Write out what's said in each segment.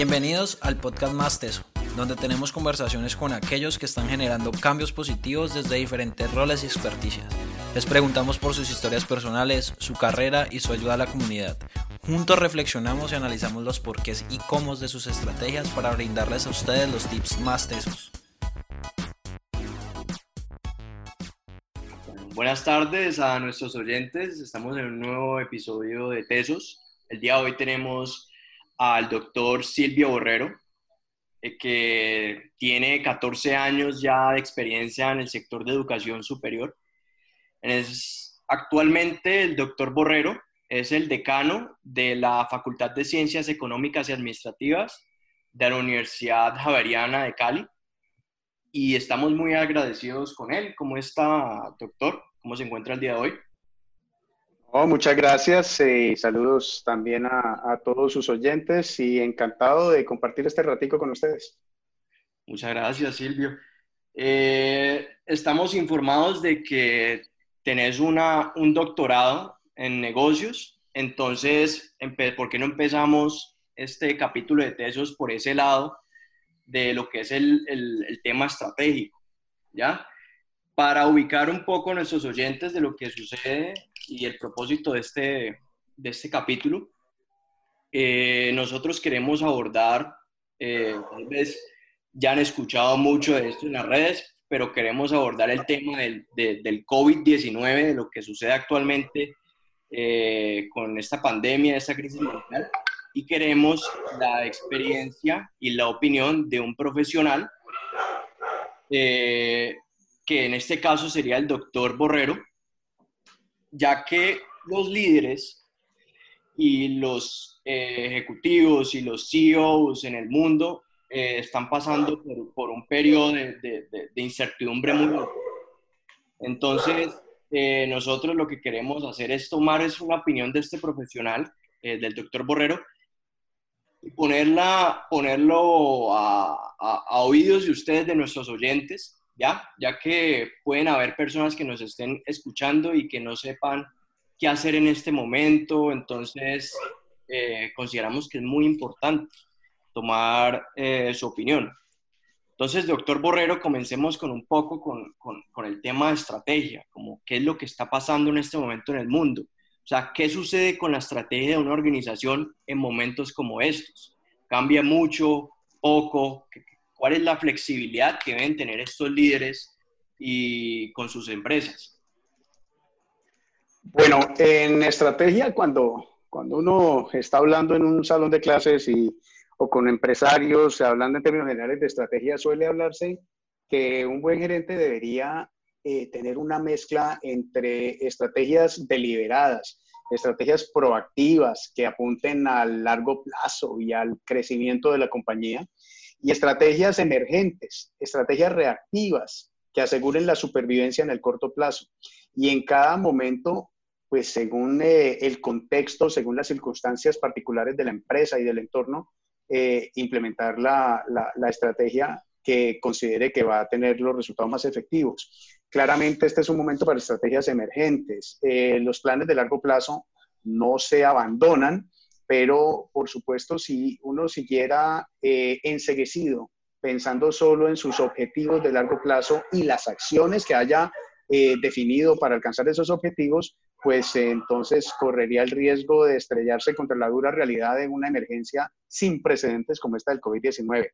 Bienvenidos al podcast Más Teso, donde tenemos conversaciones con aquellos que están generando cambios positivos desde diferentes roles y experticias. Les preguntamos por sus historias personales, su carrera y su ayuda a la comunidad. Juntos reflexionamos y analizamos los porqués y cómo de sus estrategias para brindarles a ustedes los tips más tesos. Buenas tardes a nuestros oyentes. Estamos en un nuevo episodio de Tesos. El día de hoy tenemos al doctor Silvio Borrero, eh, que tiene 14 años ya de experiencia en el sector de educación superior. Es, actualmente el doctor Borrero es el decano de la Facultad de Ciencias Económicas y Administrativas de la Universidad Javeriana de Cali. Y estamos muy agradecidos con él. ¿Cómo está, doctor? ¿Cómo se encuentra el día de hoy? Oh, muchas gracias y saludos también a, todos sus oyentes y encantado de compartir este ratico con ustedes. Muchas gracias, Silvio. Eh, estamos informados de que tenés una, un doctorado en negocios, entonces, ¿por qué no empezamos este capítulo de tesos por ese lado de lo que es el, el, el tema estratégico? ¿Ya? para ubicar un poco a nuestros oyentes de lo que sucede y el propósito de este, de este capítulo, eh, nosotros queremos abordar, eh, tal vez ya han escuchado mucho de esto en las redes, pero queremos abordar el tema del, del COVID-19, de lo que sucede actualmente eh, con esta pandemia, esta crisis mundial, y queremos la experiencia y la opinión de un profesional eh, que en este caso sería el doctor Borrero, ya que los líderes y los eh, ejecutivos y los CEOs en el mundo eh, están pasando por, un periodo de, incertidumbre muy grande. Entonces, eh, nosotros lo que queremos hacer es tomar es una opinión de este profesional, del doctor Borrero, y ponerla, ponerlo a oídos de ustedes, de nuestros oyentes, ¿ya? Ya que pueden haber personas que nos estén escuchando y que no sepan qué hacer en este momento, entonces eh, consideramos que es muy importante tomar eh, su opinión. Entonces, doctor Borrero, comencemos con un poco con, con, con, el tema de estrategia, como qué es lo que está pasando en este momento en el mundo. O sea, ¿qué sucede con la estrategia de una organización en momentos como estos? ¿Cambia mucho, poco? ¿Cuál es la flexibilidad que deben tener estos líderes y con sus empresas? Bueno, en estrategia, cuando, cuando uno está hablando en un salón de clases y, o con empresarios, hablando en términos generales de estrategia, suele hablarse que un buen gerente debería eh, tener una mezcla entre estrategias deliberadas, estrategias proactivas que apunten al largo plazo y al crecimiento de la compañía, y estrategias emergentes, estrategias reactivas que aseguren la supervivencia en el corto plazo. Y en cada momento, pues según eh, el contexto, según las circunstancias particulares de la empresa y del entorno, eh, implementar la, la, estrategia que considere que va a tener los resultados más efectivos. Claramente este es un momento para estrategias emergentes. Eh, los planes de largo plazo no se abandonan, pero por supuesto si uno siguiera eh, enseguecido pensando solo en sus objetivos de largo plazo y las acciones que haya eh, definido para alcanzar esos objetivos, pues entonces correría el riesgo de estrellarse contra la dura realidad de una emergencia sin precedentes como esta del COVID-19.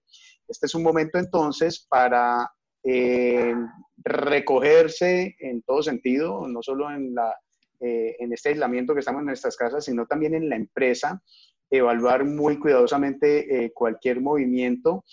Este es un momento entonces para eh, recogerse en todo sentido, no solo en la eh, en este aislamiento que estamos en nuestras casas, sino también en la empresa, evaluar muy cuidadosamente eh, cualquier movimiento.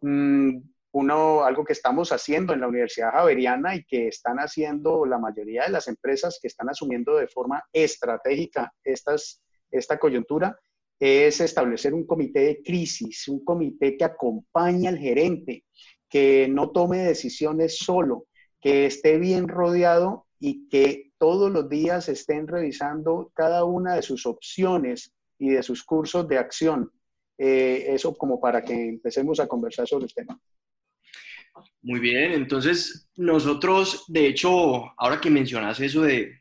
Mm, uno, algo que estamos haciendo en la Universidad Javeriana y que están haciendo la mayoría de las empresas que están asumiendo de forma estratégica estas, esta coyuntura, es establecer un comité de crisis, un comité que acompañe al gerente, que no tome decisiones solo, que esté bien rodeado y que todos los días estén revisando cada una de sus opciones y de sus cursos de acción. Eh, eso como para que empecemos a conversar sobre el tema. Muy bien, entonces nosotros, de hecho, ahora que mencionas eso de,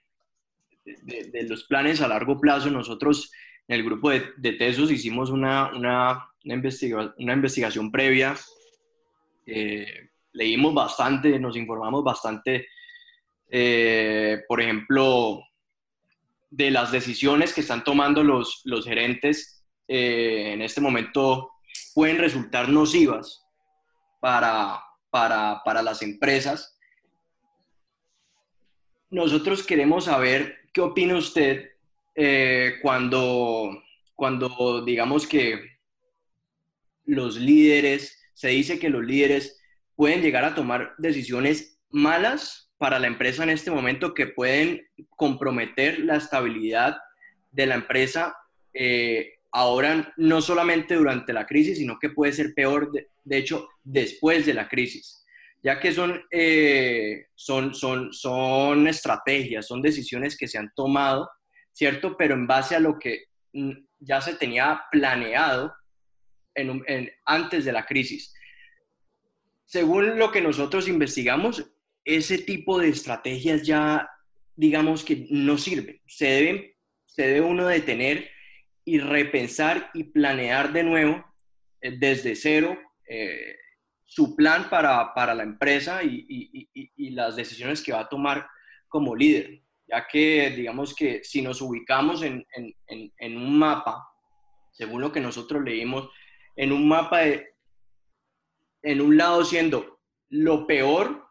de, los planes a largo plazo, nosotros en el grupo de, de Tesos hicimos una, una, una, una investigación previa. Eh, leímos bastante, nos informamos bastante, eh, por ejemplo, de las decisiones que están tomando los, los gerentes eh, en este momento pueden resultar nocivas para, para, para las empresas. Nosotros queremos saber qué opina usted cuando, cuando digamos que los líderes, se dice que los líderes pueden llegar a tomar decisiones malas para la empresa en este momento que pueden comprometer la estabilidad de la empresa eh, ahora, no solamente durante la crisis, sino que puede ser peor, de, hecho, después de la crisis, ya que son, eh, son, son, son estrategias, son decisiones que se han tomado, ¿cierto? Pero en base a lo que mm, ya se tenía planeado antes de la crisis. Según lo que nosotros investigamos, ese tipo de estrategias ya, digamos que no sirven. Se, deben, se debe uno detener y repensar y planear de nuevo eh, desde cero eh, su plan para, para la empresa y, y, las decisiones que va a tomar como líder, ya que digamos que si nos ubicamos en, en, en un mapa, según lo que nosotros leímos, en un mapa de, en un lado siendo lo peor,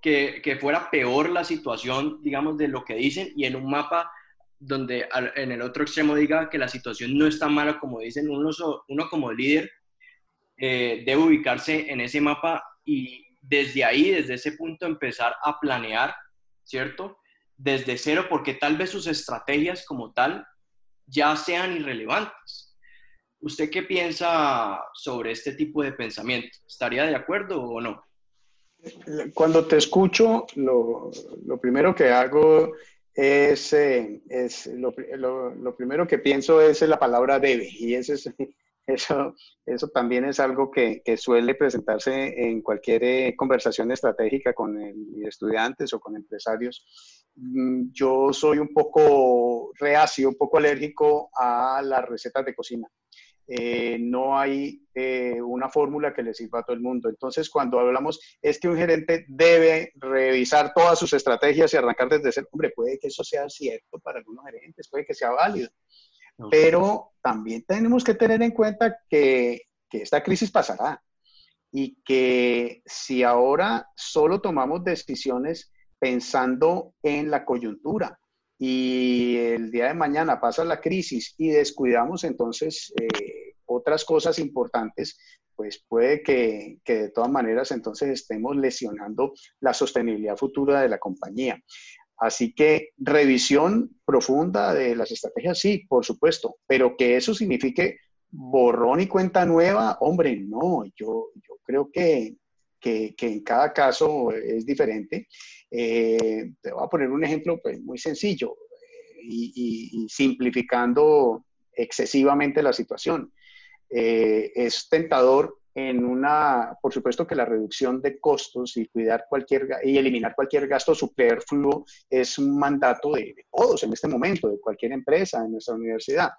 que, fuera peor la situación, digamos, de lo que dicen, y en un mapa donde en el otro extremo diga que la situación no está mala, como dicen, uno, uno como líder eh, debe ubicarse en ese mapa y desde ahí, desde ese punto, empezar a planear, ¿cierto? Desde cero, porque tal vez sus estrategias como tal ya sean irrelevantes. ¿Usted qué piensa sobre este tipo de pensamiento? ¿Estaría de acuerdo o no? Cuando te escucho, lo, primero que hago es, eh, es lo, primero que pienso es la palabra debe, y eso, eso, eso también es algo que, suele presentarse en cualquier eh, conversación estratégica con estudiantes o con empresarios. Mm, yo soy un poco reacio, un poco alérgico a las recetas de cocina. Eh, no hay eh, una fórmula que le sirva a todo el mundo. Entonces, cuando hablamos, es que un gerente debe revisar todas sus estrategias y arrancar desde cero. Hombre, puede que eso sea cierto para algunos gerentes, puede que sea válido, pero también tenemos que tener en cuenta que, que esta crisis pasará y que si ahora solo tomamos decisiones pensando en la coyuntura, y el día de mañana pasa la crisis y descuidamos entonces eh, otras cosas importantes, pues puede que, que, de todas maneras entonces estemos lesionando la sostenibilidad futura de la compañía. Así que revisión profunda de las estrategias, sí, por supuesto, pero que eso signifique borrón y cuenta nueva, hombre, no, yo, yo creo que, que, que en cada caso es diferente. Eh, te voy a poner un ejemplo pues, muy sencillo eh, y, simplificando excesivamente la situación. Eh, es tentador en una, por supuesto que la reducción de costos y cuidar cualquier y eliminar cualquier gasto superfluo es un mandato de, de todos en este momento, de cualquier empresa, en nuestra universidad.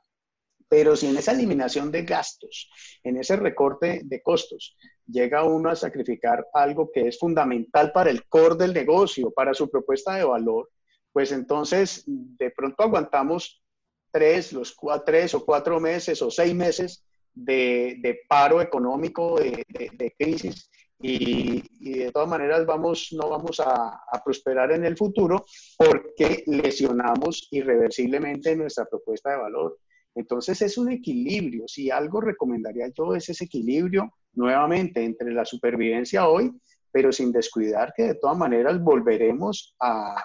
Pero si en esa eliminación de gastos, en ese recorte de costos, llega uno a sacrificar algo que es fundamental para el core del negocio, para su propuesta de valor, pues entonces de pronto aguantamos tres, los tres o cuatro meses o seis meses de, paro económico, de, crisis, y, de todas maneras vamos, no vamos a, a, prosperar en el futuro porque lesionamos irreversiblemente nuestra propuesta de valor. Entonces es un equilibrio. Si algo recomendaría yo es ese equilibrio nuevamente entre la supervivencia hoy, pero sin descuidar que de todas maneras volveremos a,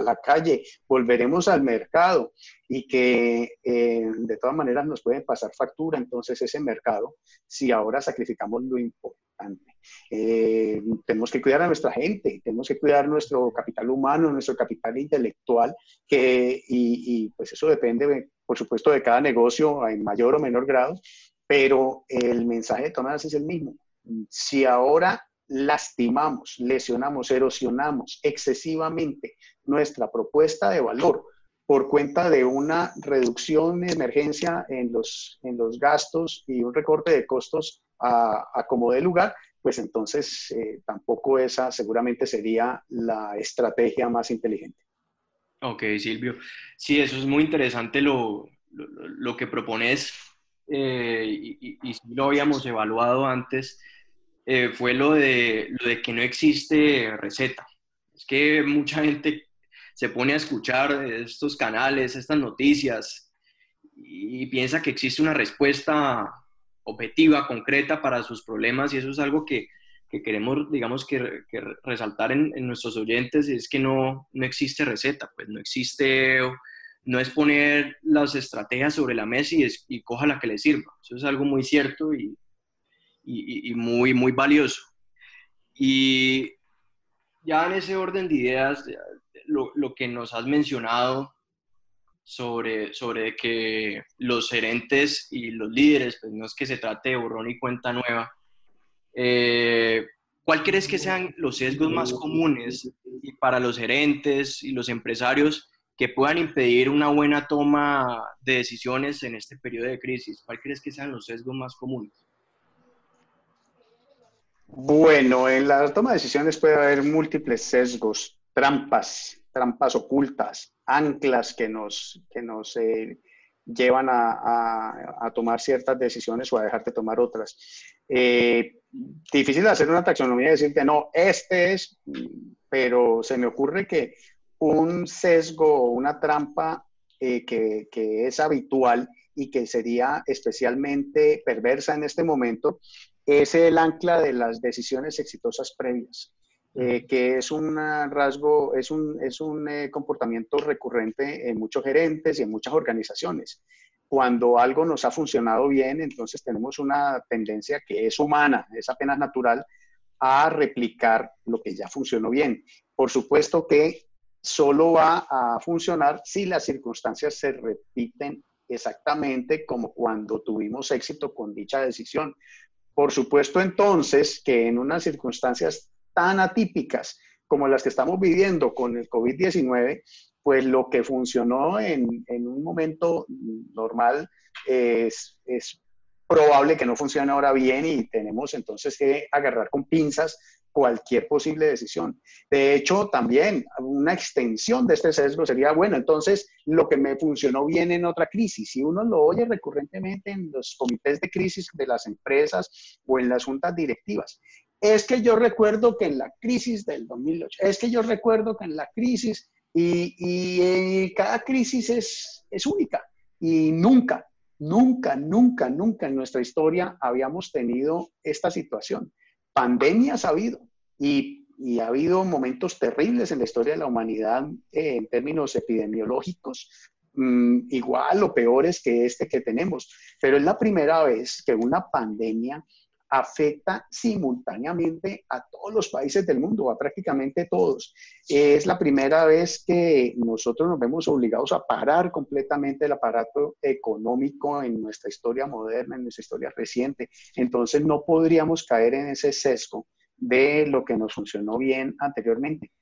la calle, volveremos al mercado y que eh, de todas maneras nos pueden pasar factura entonces ese mercado si ahora sacrificamos lo importante. Eh, tenemos que cuidar a nuestra gente, tenemos que cuidar nuestro capital humano, nuestro capital intelectual, que, y, y pues eso depende, por supuesto, de cada negocio en mayor o menor grado, pero el mensaje de Tomás es el mismo. Si ahora lastimamos, lesionamos, erosionamos excesivamente nuestra propuesta de valor por cuenta de una reducción de emergencia en los, en los gastos y un recorte de costos a, como de lugar, pues entonces eh, tampoco esa seguramente sería la estrategia más inteligente. Ok, Silvio. Sí, eso es muy interesante lo, lo, que propones eh, y, y, lo habíamos evaluado antes, eh, fue lo de, lo de que no existe receta. Es que mucha gente se pone a escuchar estos canales, estas noticias y piensa que existe una respuesta objetiva, concreta para sus problemas y eso es algo que, que queremos, digamos, que, resaltar en, en, nuestros oyentes, es que no, no existe receta, pues no existe, no es poner las estrategias sobre la mesa y, y coja la que le sirva. Eso es algo muy cierto y, y, y, muy, muy valioso. Y ya en ese orden de ideas, lo, lo que nos has mencionado sobre, sobre que los gerentes y los líderes, pues no es que se trate de borrón y cuenta nueva. Eh, ¿Cuál crees que sean los sesgos más comunes para los gerentes y los empresarios que puedan impedir una buena toma de decisiones en este periodo de crisis? ¿Cuál crees que sean los sesgos más comunes? Bueno, en la toma de decisiones puede haber múltiples sesgos, trampas, trampas ocultas, anclas que nos, que nos eh, llevan a, tomar ciertas decisiones o a dejarte tomar otras. Eh, difícil hacer una taxonomía y decir que no, este es, pero se me ocurre que un sesgo o una trampa eh, que, que es habitual y que sería especialmente perversa en este momento es el ancla de las decisiones exitosas previas. Eh, que es un rasgo, es un, es un eh, comportamiento recurrente en muchos gerentes y en muchas organizaciones. Cuando algo nos ha funcionado bien, entonces tenemos una tendencia que es humana, es apenas natural, a replicar lo que ya funcionó bien. Por supuesto que solo va a funcionar si las circunstancias se repiten exactamente como cuando tuvimos éxito con dicha decisión. Por supuesto entonces que en unas circunstancias tan atípicas como las que estamos viviendo con el COVID-19, pues lo que funcionó en, un momento normal es, es, probable que no funcione ahora bien y tenemos entonces que agarrar con pinzas cualquier posible decisión. De hecho, también una extensión de este sesgo sería, bueno, entonces lo que me funcionó bien en otra crisis, si uno lo oye recurrentemente en los comités de crisis de las empresas o en las juntas directivas, es que yo recuerdo que en la crisis del 2008, es que yo recuerdo que en la crisis, y, eh, cada crisis es, única, y nunca, nunca, nunca, nunca en nuestra historia habíamos tenido esta situación. Pandemias ha habido, y, ha habido momentos terribles en la historia de la humanidad eh, en términos epidemiológicos, mm, igual o peores que este que tenemos, pero es la primera vez que una pandemia afecta simultáneamente a todos los países del mundo, a prácticamente todos. Es la primera vez que nosotros nos vemos obligados a parar completamente el aparato económico en nuestra historia moderna, en nuestra historia reciente. Entonces no podríamos caer en ese sesgo de lo que nos funcionó bien anteriormente.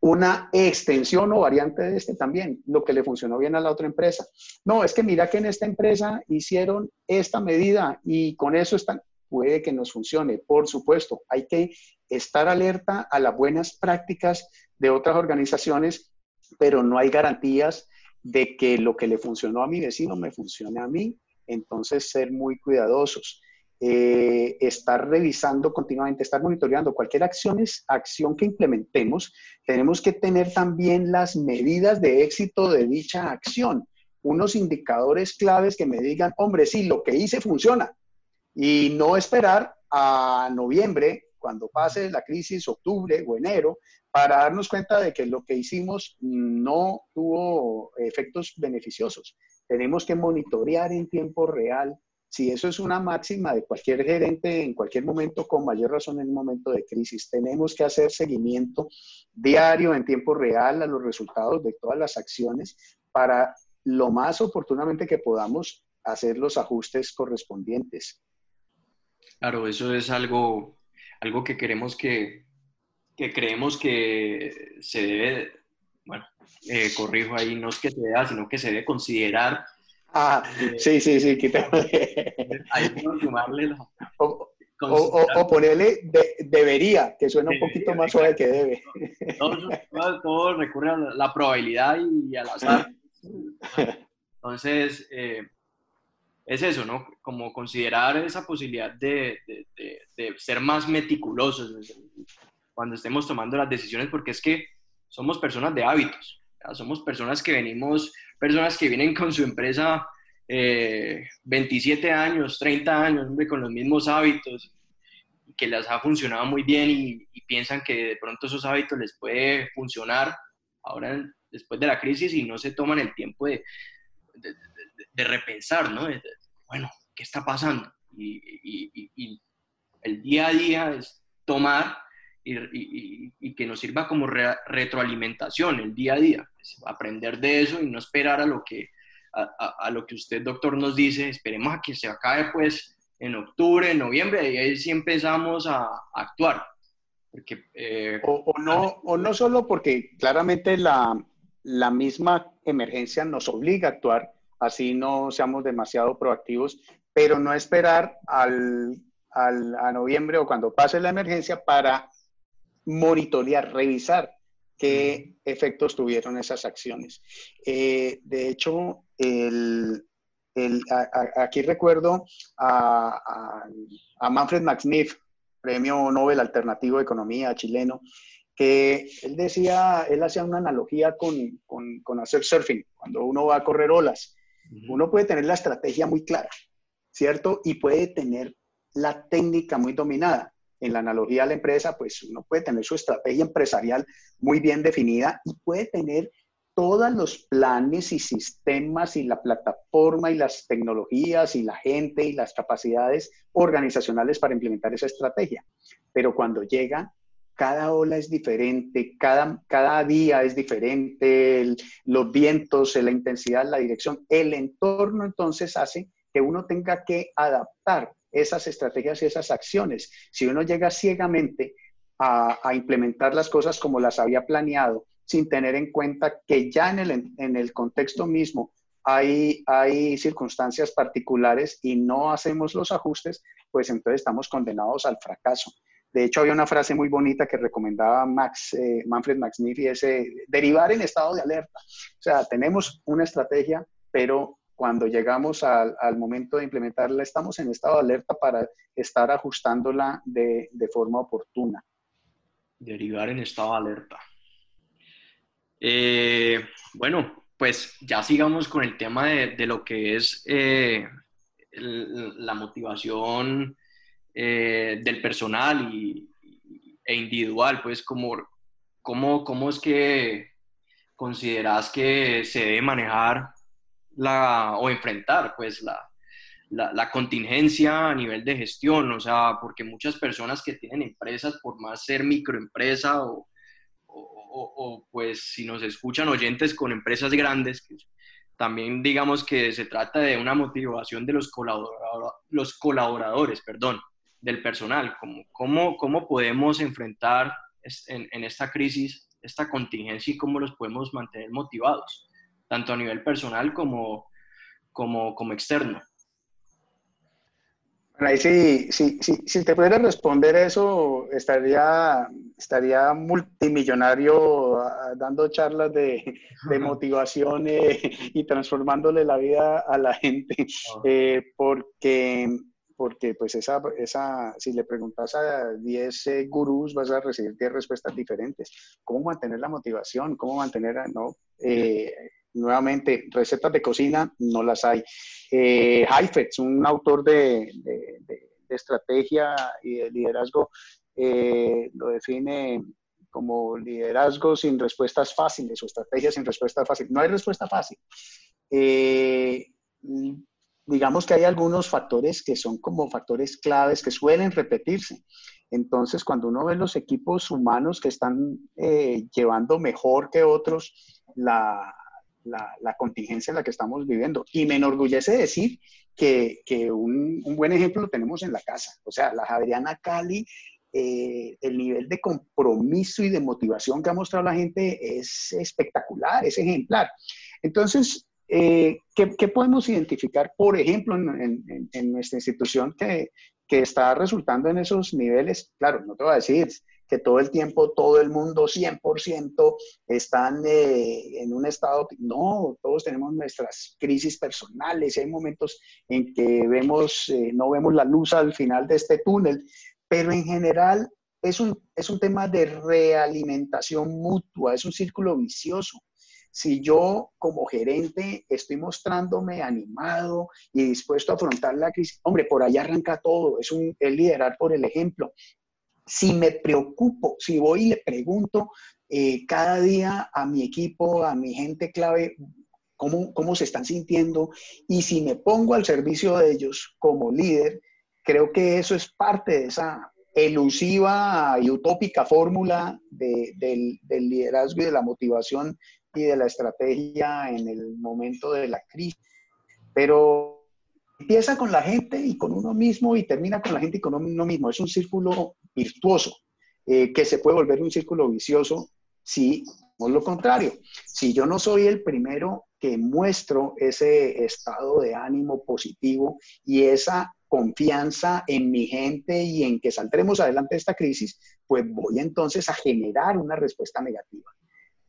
Una extensión o variante de este también, lo que le funcionó bien a la otra empresa. No, es que mira que en esta empresa hicieron esta medida y con eso están, puede que nos funcione. Por supuesto, hay que estar alerta a las buenas prácticas de otras organizaciones, pero no hay garantías de que lo que le funcionó a mi vecino me funcione a mí. Entonces, ser muy cuidadosos. Eh, estar revisando continuamente, estar monitoreando cualquier acción, acción que implementemos, tenemos que tener también las medidas de éxito de dicha acción, unos indicadores claves que me digan, hombre, sí, lo que hice funciona, y no esperar a noviembre, cuando pase la crisis, octubre o enero, para darnos cuenta de que lo que hicimos no tuvo efectos beneficiosos. Tenemos que monitorear en tiempo real. Si eso es una máxima de cualquier gerente en cualquier momento, con mayor razón en un momento de crisis, tenemos que hacer seguimiento diario en tiempo real a los resultados de todas las acciones para lo más oportunamente que podamos hacer los ajustes correspondientes. Claro, eso es algo, algo que queremos que, que creemos que se debe bueno, eh, corrijo ahí, no es que se deba, sino que se debe considerar. Ah, sí, sí, sí, Hay que sumarle la... O, o, ponerle debería, que suena un poquito más suave que debe. Todo, recurre a la, probabilidad y, al azar. Entonces, eh, es eso, ¿no? Como considerar esa posibilidad de, de, ser más meticulosos cuando estemos tomando las decisiones, porque es que somos personas de hábitos, somos personas que venimos, personas que vienen con su empresa 27 eh, años, 30 años, hombre, con los mismos hábitos, que les ha funcionado muy bien y, y, piensan que de pronto esos hábitos les puede funcionar ahora después de la crisis y no se toman el tiempo de, de, repensar, ¿no? Bueno, ¿qué está pasando? Y, el día a día es tomar y, que nos sirva como retroalimentación el día a día, aprender de eso y no esperar a lo que a, lo que usted, doctor, nos dice, esperemos a que se acabe pues en octubre, en noviembre, y ahí sí empezamos a, actuar. Porque, eh, o, no, o no solo porque claramente la, la misma emergencia nos obliga a actuar, así no seamos demasiado proactivos, pero no esperar al, al, a noviembre o cuando pase la emergencia para monitorear, revisar qué efectos tuvieron esas acciones. Eh, de hecho, el, el, aquí recuerdo a, a, Manfred Max premio Nobel Alternativo de Economía chileno, que él decía, él hacía una analogía con, con, con hacer surfing, cuando uno va a correr olas. Uno puede tener la estrategia muy clara, ¿cierto? Y puede tener la técnica muy dominada. En la analogía de la empresa, pues uno puede tener su estrategia empresarial muy bien definida y puede tener todos los planes y sistemas y la plataforma y las tecnologías y la gente y las capacidades organizacionales para implementar esa estrategia. Pero cuando llega cada ola es diferente, cada, cada día es diferente, los vientos, la intensidad, la dirección, el entorno entonces hace que uno tenga que adaptar esas estrategias y esas acciones. Si uno llega ciegamente a, implementar las cosas como las había planeado, sin tener en cuenta que ya en el, en el contexto mismo hay, hay circunstancias particulares y no hacemos los ajustes, pues entonces estamos condenados al fracaso. De hecho, había una frase muy bonita que recomendaba Max, eh, Manfred Max y ese derivar en estado de alerta. O sea, tenemos una estrategia, pero cuando llegamos al, momento de implementarla, estamos en estado de alerta para estar ajustándola de, forma oportuna. Derivar en estado de alerta. Eh, bueno, pues ya sigamos con el tema de, lo que es eh, la motivación eh, del personal y, e individual, pues como, ¿cómo, ¿cómo es que consideras que se debe manejar la, o enfrentar pues la, la, contingencia a nivel de gestión? O sea, porque muchas personas que tienen empresas, por más ser microempresa o, o, pues si nos escuchan oyentes con empresas grandes, también digamos que se trata de una motivación de los, los colaboradores, perdón, del personal, cómo, cómo, cómo podemos enfrentar en, en, esta crisis, esta contingencia y cómo los podemos mantener motivados, tanto a nivel personal como, como, como externo. Ahí sí, sí, sí, si te pudiera responder eso, estaría, estaría multimillonario dando charlas de, de motivación eh, y transformándole la vida a la gente, eh, porque porque pues esa, esa, si le preguntas a 10 eh, gurús vas a recibir 10 respuestas diferentes. ¿Cómo mantener la motivación? ¿Cómo mantener, no? Eh, nuevamente, recetas de cocina no las hay. Eh, Heifetz, un autor de, de, estrategia y de liderazgo, eh, lo define como liderazgo sin respuestas fáciles o estrategia sin respuestas fáciles. No hay respuesta fácil digamos que hay algunos factores que son como factores claves que suelen repetirse. Entonces, cuando uno ve los equipos humanos que están eh, llevando mejor que otros la, la, contingencia en la que estamos viviendo, y me enorgullece decir que, que un, un, buen ejemplo lo tenemos en la casa. O sea, la Javeriana Cali eh, el nivel de compromiso y de motivación que ha mostrado la gente es espectacular, es ejemplar. Entonces, eh, ¿qué, podemos identificar, por ejemplo, en, nuestra institución que, que, está resultando en esos niveles? Claro, no te voy a decir que todo el tiempo todo el mundo 100% están eh, en un estado, no, todos tenemos nuestras crisis personales y hay momentos en que vemos, no vemos la luz al final de este túnel, pero en general es un, es un tema de realimentación mutua, es un círculo vicioso. Si yo como gerente estoy mostrándome animado y dispuesto a afrontar la crisis, hombre, por ahí arranca todo, es, un, liderar por el ejemplo. Si me preocupo, si voy y le pregunto eh, cada día a mi equipo, a mi gente clave, cómo, cómo se están sintiendo, y si me pongo al servicio de ellos como líder, creo que eso es parte de esa elusiva y utópica fórmula del, liderazgo y de la motivación y de la estrategia en el momento de la crisis. Pero empieza con la gente y con uno mismo y termina con la gente y con uno mismo. Es un círculo virtuoso eh, que se puede volver un círculo vicioso si no lo contrario. Si yo no soy el primero que muestro ese estado de ánimo positivo y esa confianza en mi gente y en que saldremos adelante de esta crisis, pues voy entonces a generar una respuesta negativa.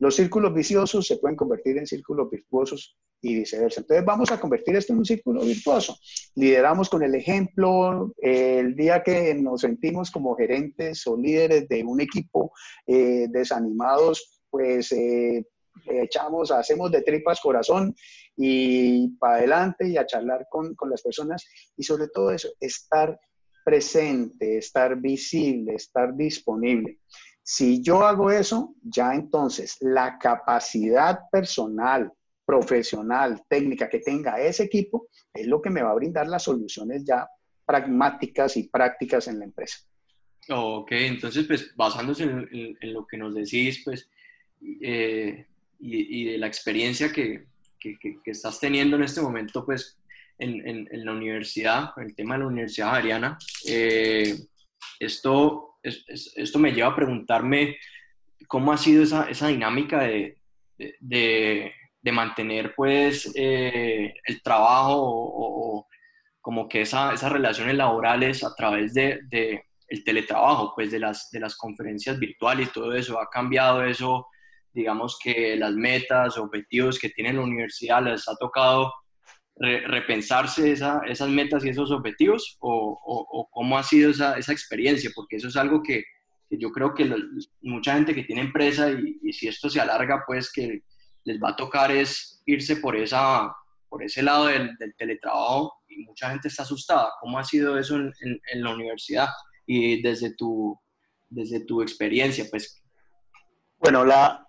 Los círculos viciosos se pueden convertir en círculos virtuosos y viceversa. Entonces vamos a convertir esto en un círculo virtuoso. Lideramos con el ejemplo. el día que nos sentimos como gerentes o líderes de un equipo eh, desanimados, pues eh, echamos, hacemos de tripas corazón y para adelante y a charlar con, con las personas y sobre todo eso, estar presente, estar visible, estar disponible. Si yo hago eso, ya entonces la capacidad personal, profesional, técnica que tenga ese equipo es lo que me va a brindar las soluciones ya pragmáticas y prácticas en la empresa. Ok, entonces pues basándose en, lo que nos decís, pues eh, y, de la experiencia que, que, que, estás teniendo en este momento, pues, en, en, la universidad, el tema de la Universidad Javeriana, eh, esto, esto me lleva a preguntarme cómo ha sido esa, esa dinámica de, de, de, mantener, pues, eh, el trabajo o, como que esa, esas relaciones laborales a través de, de el teletrabajo, pues, de las, de las conferencias virtuales y todo eso. ¿Ha cambiado eso? digamos que las metas, objetivos que tiene la universidad, les ha tocado repensarse esas metas y esos objetivos o, cómo ha sido esa, experiencia, porque eso es algo que, yo creo que mucha gente que tiene empresa y, si esto se alarga, pues que les va a tocar es irse por, esa, por ese lado del, teletrabajo y mucha gente está asustada. ¿Cómo ha sido eso en, en la universidad y desde tu, desde tu experiencia? Pues bueno, la,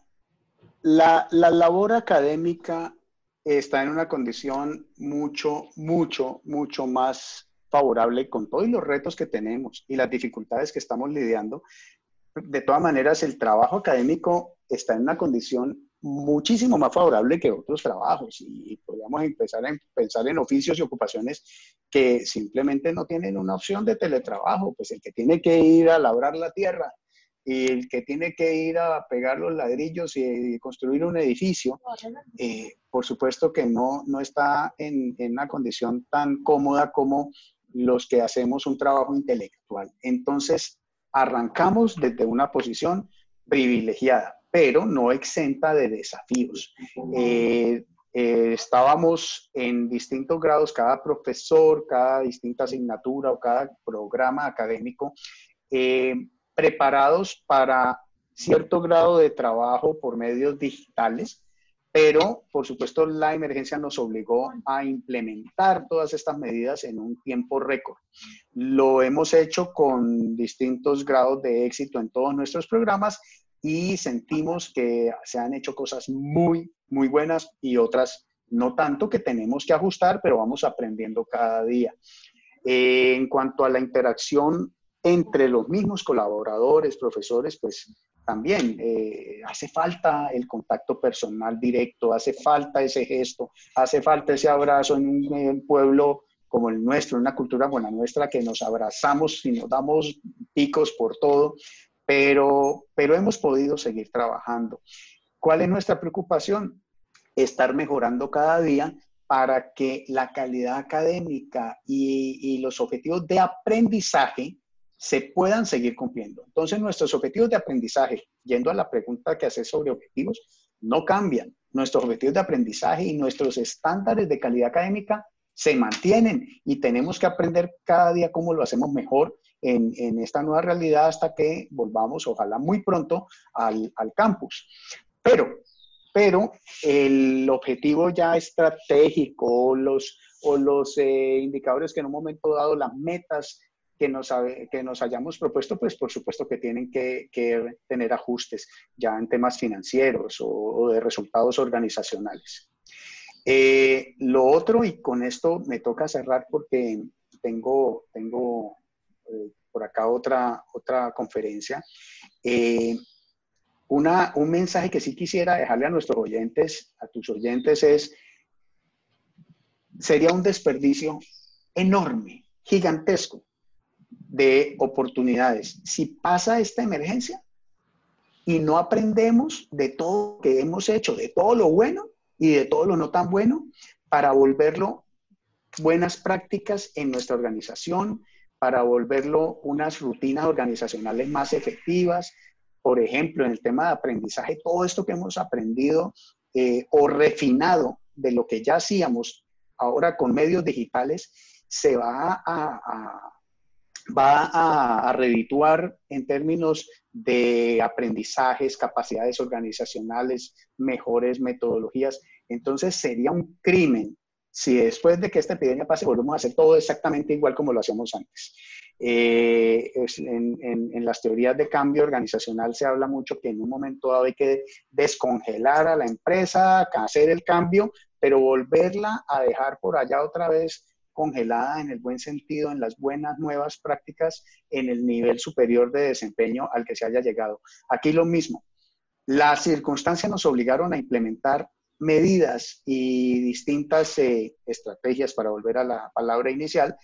la, labor académica está en una condición mucho, mucho, mucho más favorable con todos los retos que tenemos y las dificultades que estamos lidiando. De todas maneras, el trabajo académico está en una condición muchísimo más favorable que otros trabajos y podríamos empezar a pensar en oficios y ocupaciones que simplemente no tienen una opción de teletrabajo, pues el que tiene que ir a labrar la tierra y el que tiene que ir a pegar los ladrillos y, construir un edificio, eh, por supuesto que no, no está en, en, una condición tan cómoda como los que hacemos un trabajo intelectual. Entonces, arrancamos desde una posición privilegiada, pero no exenta de desafíos. Eh, eh, estábamos en distintos grados, cada profesor, cada distinta asignatura o cada programa académico preparados para cierto grado de trabajo por medios digitales, pero por supuesto la emergencia nos obligó a implementar todas estas medidas en un tiempo récord. Lo hemos hecho con distintos grados de éxito en todos nuestros programas y sentimos que se han hecho cosas muy, muy buenas y otras no tanto que tenemos que ajustar, pero vamos aprendiendo cada día. Eh, en cuanto a la interacción entre los mismos colaboradores, profesores, pues también eh, hace falta el contacto personal directo, hace falta ese gesto, hace falta ese abrazo en un, pueblo como el nuestro, una cultura buena nuestra que nos abrazamos y nos damos picos por todo, pero, pero hemos podido seguir trabajando. ¿Cuál es nuestra preocupación? Estar mejorando cada día para que la calidad académica y los objetivos de aprendizaje se puedan seguir cumpliendo. Entonces, nuestros objetivos de aprendizaje, yendo a la pregunta que haces sobre objetivos, no cambian. Nuestros objetivos de aprendizaje y nuestros estándares de calidad académica se mantienen y tenemos que aprender cada día cómo lo hacemos mejor en, en esta nueva realidad hasta que volvamos, ojalá muy pronto, al, al campus. Pero, pero el objetivo ya estratégico los, o los eh, indicadores que en un momento dado, las metas que nos, que nos hayamos propuesto, pues por supuesto que tienen que, tener ajustes ya en temas financieros o, de resultados organizacionales. Eh, lo otro, y con esto me toca cerrar porque tengo, tengo eh, por acá otra, otra conferencia. Eh, una, un mensaje que sí quisiera dejarle a nuestros oyentes, a tus oyentes, es, sería un desperdicio enorme, gigantesco, de oportunidades. Si pasa esta emergencia y no aprendemos de todo lo que hemos hecho, de todo lo bueno y de todo lo no tan bueno, para volverlo buenas prácticas en nuestra organización, para volverlo unas rutinas organizacionales más efectivas. Por ejemplo, en el tema de aprendizaje, todo esto que hemos aprendido eh, o refinado de lo que ya hacíamos ahora con medios digitales, se va a va a, a en términos de aprendizajes, capacidades organizacionales, mejores metodologías. Entonces sería un crimen si después de que esta epidemia pase volvemos a hacer todo exactamente igual como lo hacíamos antes. Eh, en, en, las teorías de cambio organizacional se habla mucho que en un momento dado hay que descongelar a la empresa, hacer el cambio, pero volverla a dejar por allá otra vez congelada en el buen sentido, en las buenas nuevas prácticas, en el nivel superior de desempeño al que se haya llegado. Aquí lo mismo. Las circunstancias nos obligaron a implementar medidas y distintas eh, estrategias para volver a la palabra inicial.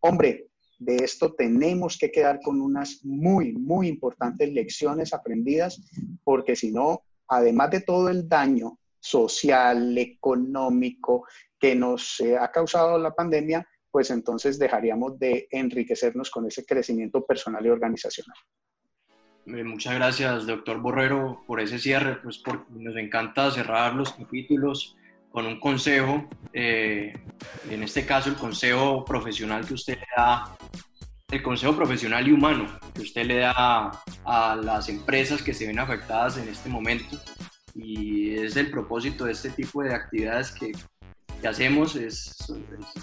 Hombre, de esto tenemos que quedar con unas muy, muy importantes lecciones aprendidas, porque si no, además de todo el daño social, económico, que nos eh, ha causado la pandemia, pues entonces dejaríamos de enriquecernos con ese crecimiento personal y organizacional. Muchas gracias, doctor Borrero, por ese cierre, pues porque nos encanta cerrar los capítulos con un consejo, eh, en este caso el consejo profesional que usted le da, el consejo profesional y humano que usted le da a las empresas que se ven afectadas en este momento. Y es el propósito de este tipo de actividades que que hacemos es,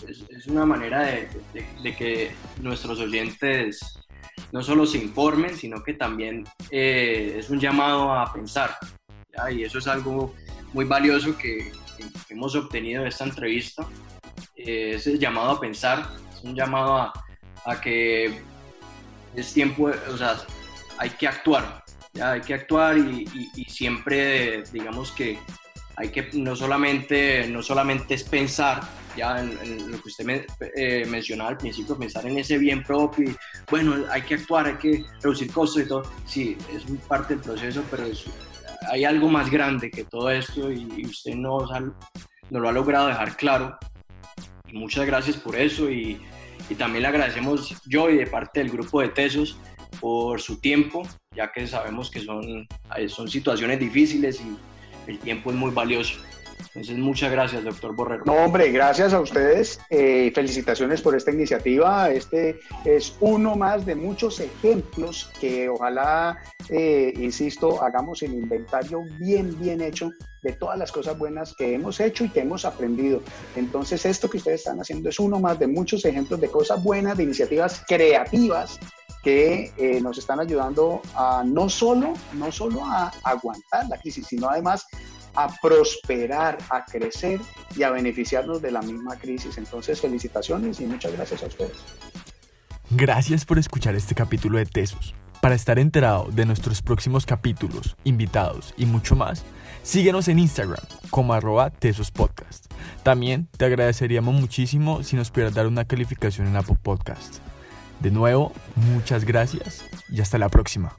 es, una manera de, que nuestros oyentes no solo se informen, sino que también eh, es un llamado a pensar. Y eso es algo muy valioso que, hemos obtenido de esta entrevista. Eh, es el llamado a pensar, es un llamado a, a, que es tiempo, o sea, hay que actuar, hay que actuar y siempre, digamos que hay que no solamente, no solamente es pensar ya en, lo que usted me, eh, mencionaba al principio, pensar en ese bien propio y bueno, hay que actuar, hay que reducir costos y todo. Sí, es parte del proceso, pero hay algo más grande que todo esto y, usted nos, lo ha logrado dejar claro. Y muchas gracias por eso y, y también le agradecemos yo y de parte del grupo de Tesos por su tiempo, ya que sabemos que son, son situaciones difíciles y el tiempo es muy valioso. Entonces, muchas gracias, doctor Borrero. No, hombre, gracias a ustedes. Eh, felicitaciones por esta iniciativa. Este es uno más de muchos ejemplos que ojalá, eh, insisto, hagamos el inventario bien, bien hecho de todas las cosas buenas que hemos hecho y que hemos aprendido. Entonces, esto que ustedes están haciendo es uno más de muchos ejemplos de cosas buenas, de iniciativas creativas que eh, nos están ayudando a no solo, no solo a aguantar la crisis, sino además a prosperar, a crecer y a beneficiarnos de la misma crisis. Entonces, felicitaciones y muchas gracias a ustedes. Gracias por escuchar este capítulo de Tesos. Para estar enterado de nuestros próximos capítulos, invitados y mucho más, síguenos en Instagram como arroba Tesos Podcast. También te agradeceríamos muchísimo si nos pudieras dar una calificación en Apple Podcast. De nuevo, muchas gracias y hasta la próxima.